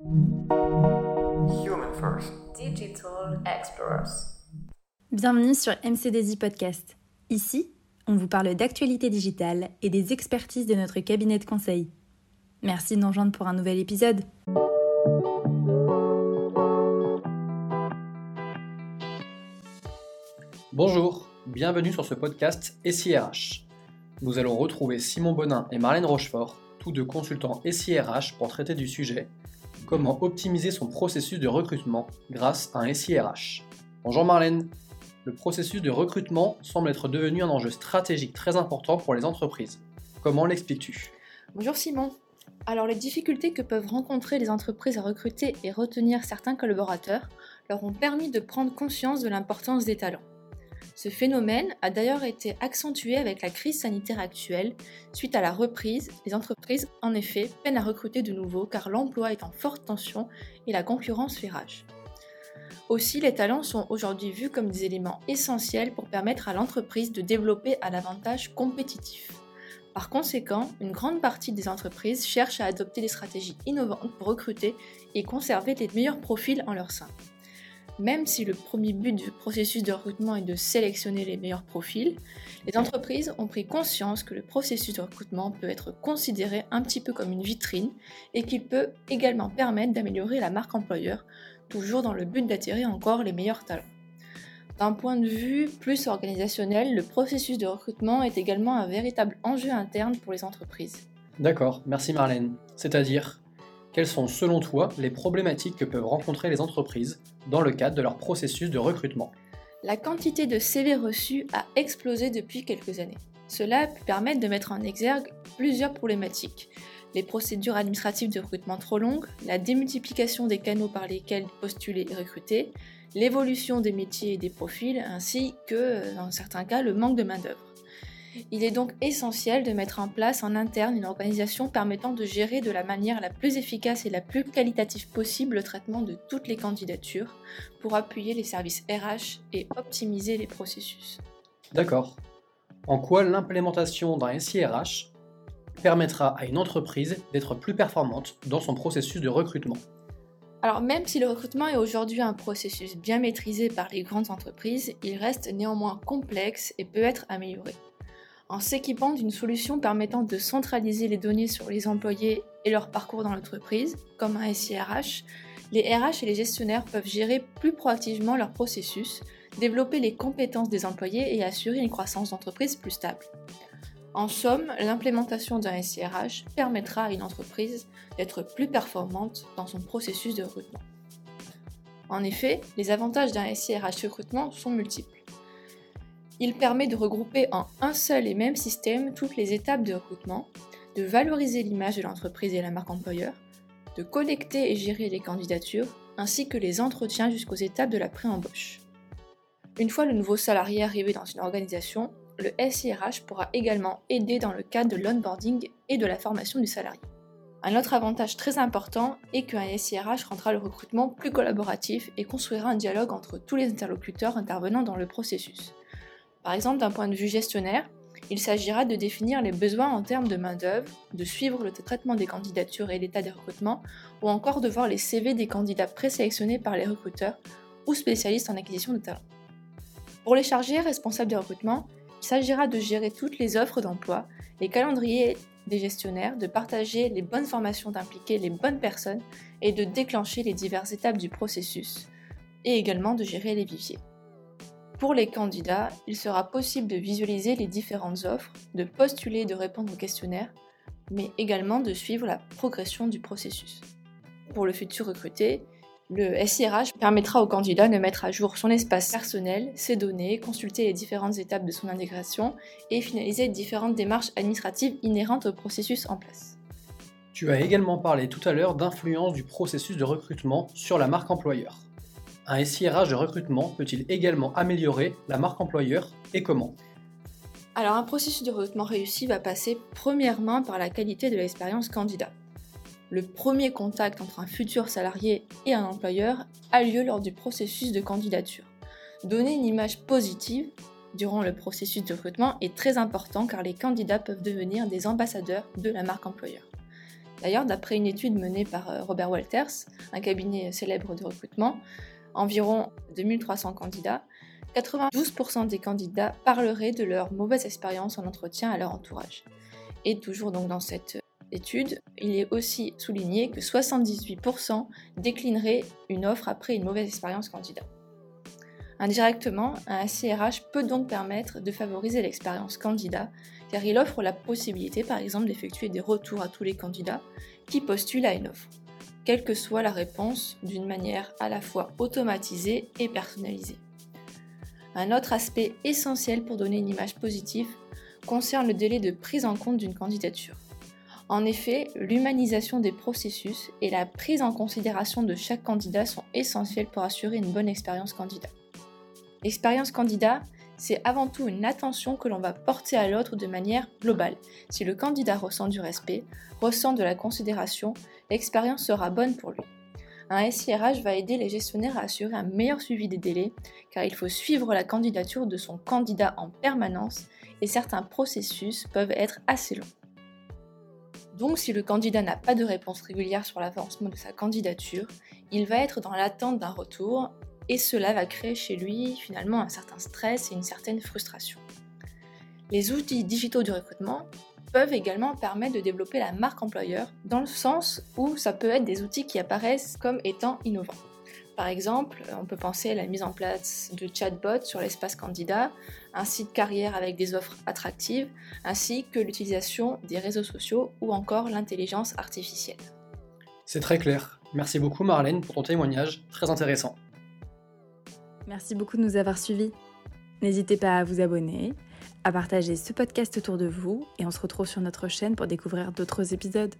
Human First. Digital Explorers. Bienvenue sur MCDZ Podcast. Ici, on vous parle d'actualité digitale et des expertises de notre cabinet de conseil. Merci de nous rejoindre pour un nouvel épisode. Bonjour, bienvenue sur ce podcast SIRH. Nous allons retrouver Simon Bonin et Marlène Rochefort, tous deux consultants SIRH pour traiter du sujet comment optimiser son processus de recrutement grâce à un SIRH. Bonjour Marlène, le processus de recrutement semble être devenu un enjeu stratégique très important pour les entreprises. Comment l'expliques-tu? Bonjour Simon. Alors les difficultés que peuvent rencontrer les entreprises à recruter et retenir certains collaborateurs leur ont permis de prendre conscience de l'importance des talents. Ce phénomène a d'ailleurs été accentué avec la crise sanitaire actuelle. Suite à la reprise, les entreprises, en effet, peinent à recruter de nouveau car l'emploi est en forte tension et la concurrence fait rage. Aussi, les talents sont aujourd'hui vus comme des éléments essentiels pour permettre à l'entreprise de développer un avantage compétitif. Par conséquent, une grande partie des entreprises cherchent à adopter des stratégies innovantes pour recruter et conserver les meilleurs profils en leur sein. Même si le premier but du processus de recrutement est de sélectionner les meilleurs profils, les entreprises ont pris conscience que le processus de recrutement peut être considéré un petit peu comme une vitrine et qu'il peut également permettre d'améliorer la marque employeur, toujours dans le but d'attirer encore les meilleurs talents. D'un point de vue plus organisationnel, le processus de recrutement est également un véritable enjeu interne pour les entreprises. D'accord, merci Marlène. C'est-à-dire, quelles sont selon toi les problématiques que peuvent rencontrer les entreprises dans le cadre de leur processus de recrutement? La quantité de CV reçus a explosé depuis quelques années. Cela peut permettre de mettre en exergue plusieurs problématiques. Les procédures administratives de recrutement trop longues, la démultiplication des canaux par lesquels postuler et recruter, l'évolution des métiers et des profils, ainsi que, dans certains cas, le manque de main-d'œuvre. Il est donc essentiel de mettre en place en interne une organisation permettant de gérer de la manière la plus efficace et la plus qualitative possible le traitement de toutes les candidatures pour appuyer les services RH et optimiser les processus. D'accord. En quoi l'implémentation d'un SIRH permettra à une entreprise d'être plus performante dans son processus de recrutement? Alors même si le recrutement est aujourd'hui un processus bien maîtrisé par les grandes entreprises, il reste néanmoins complexe et peut être amélioré en s'équipant d'une solution permettant de centraliser les données sur les employés et leur parcours dans l'entreprise, comme un SIRH, les RH et les gestionnaires peuvent gérer plus proactivement leur processus, développer les compétences des employés et assurer une croissance d'entreprise plus stable. En somme, l'implémentation d'un SIRH permettra à une entreprise d'être plus performante dans son processus de recrutement. En effet, les avantages d'un SIRH recrutement sont multiples. Il permet de regrouper en un seul et même système toutes les étapes de recrutement, de valoriser l'image de l'entreprise et la marque employeur, de collecter et gérer les candidatures, ainsi que les entretiens jusqu'aux étapes de la pré-embauche. Une fois le nouveau salarié arrivé dans une organisation, le SIRH pourra également aider dans le cadre de l'onboarding et de la formation du salarié. Un autre avantage très important est qu'un SIRH rendra le recrutement plus collaboratif et construira un dialogue entre tous les interlocuteurs intervenant dans le processus. Par exemple, d'un point de vue gestionnaire, il s'agira de définir les besoins en termes de main-d'œuvre, de suivre le traitement des candidatures et l'état des recrutements, ou encore de voir les CV des candidats présélectionnés par les recruteurs ou spécialistes en acquisition de talents. Pour les chargés responsables des recrutements, il s'agira de gérer toutes les offres d'emploi, les calendriers des gestionnaires, de partager les bonnes formations d'impliquer les bonnes personnes et de déclencher les diverses étapes du processus, et également de gérer les viviers. Pour les candidats, il sera possible de visualiser les différentes offres, de postuler et de répondre aux questionnaires, mais également de suivre la progression du processus. Pour le futur recruté, le SIRH permettra au candidat de mettre à jour son espace personnel, ses données, consulter les différentes étapes de son intégration et finaliser différentes démarches administratives inhérentes au processus en place. Tu as également parlé tout à l'heure d'influence du processus de recrutement sur la marque employeur. Un SIRH de recrutement peut-il également améliorer la marque employeur et comment? Alors un processus de recrutement réussi va passer premièrement par la qualité de l'expérience candidat. Le premier contact entre un futur salarié et un employeur a lieu lors du processus de candidature. Donner une image positive durant le processus de recrutement est très important car les candidats peuvent devenir des ambassadeurs de la marque employeur. D'ailleurs, d'après une étude menée par euh, Robert Walters, un cabinet célèbre de recrutement, environ 2300 candidats, 92% des candidats parleraient de leur mauvaise expérience en entretien à leur entourage. Et toujours donc dans cette étude, il est aussi souligné que 78% déclineraient une offre après une mauvaise expérience candidat. Indirectement, un CRH peut donc permettre de favoriser l'expérience candidat car il offre la possibilité par exemple d'effectuer des retours à tous les candidats qui postulent à une offre, quelle que soit la réponse d'une manière à la fois automatisée et personnalisée. Un autre aspect essentiel pour donner une image positive concerne le délai de prise en compte d'une candidature. En effet, l'humanisation des processus et la prise en considération de chaque candidat sont essentiels pour assurer une bonne expérience candidat. L'expérience candidat, c'est avant tout une attention que l'on va porter à l'autre de manière globale. Si le candidat ressent du respect, ressent de la considération, l'expérience sera bonne pour lui. Un SIRH va aider les gestionnaires à assurer un meilleur suivi des délais, car il faut suivre la candidature de son candidat en permanence et certains processus peuvent être assez longs. Donc si le candidat n'a pas de réponse régulière sur l'avancement de sa candidature, il va être dans l'attente d'un retour et cela va créer chez lui finalement un certain stress et une certaine frustration. Les outils digitaux du recrutement peuvent également permettre de développer la marque employeur dans le sens où ça peut être des outils qui apparaissent comme étant innovants. Par exemple, on peut penser à la mise en place de chatbots sur l'espace candidat, un site carrière avec des offres attractives, ainsi que l'utilisation des réseaux sociaux ou encore l'intelligence artificielle. C'est très clair. Merci beaucoup Marlène pour ton témoignage, très intéressant. Merci beaucoup de nous avoir suivis. N'hésitez pas à vous abonner, à partager ce podcast autour de vous et on se retrouve sur notre chaîne pour découvrir d'autres épisodes.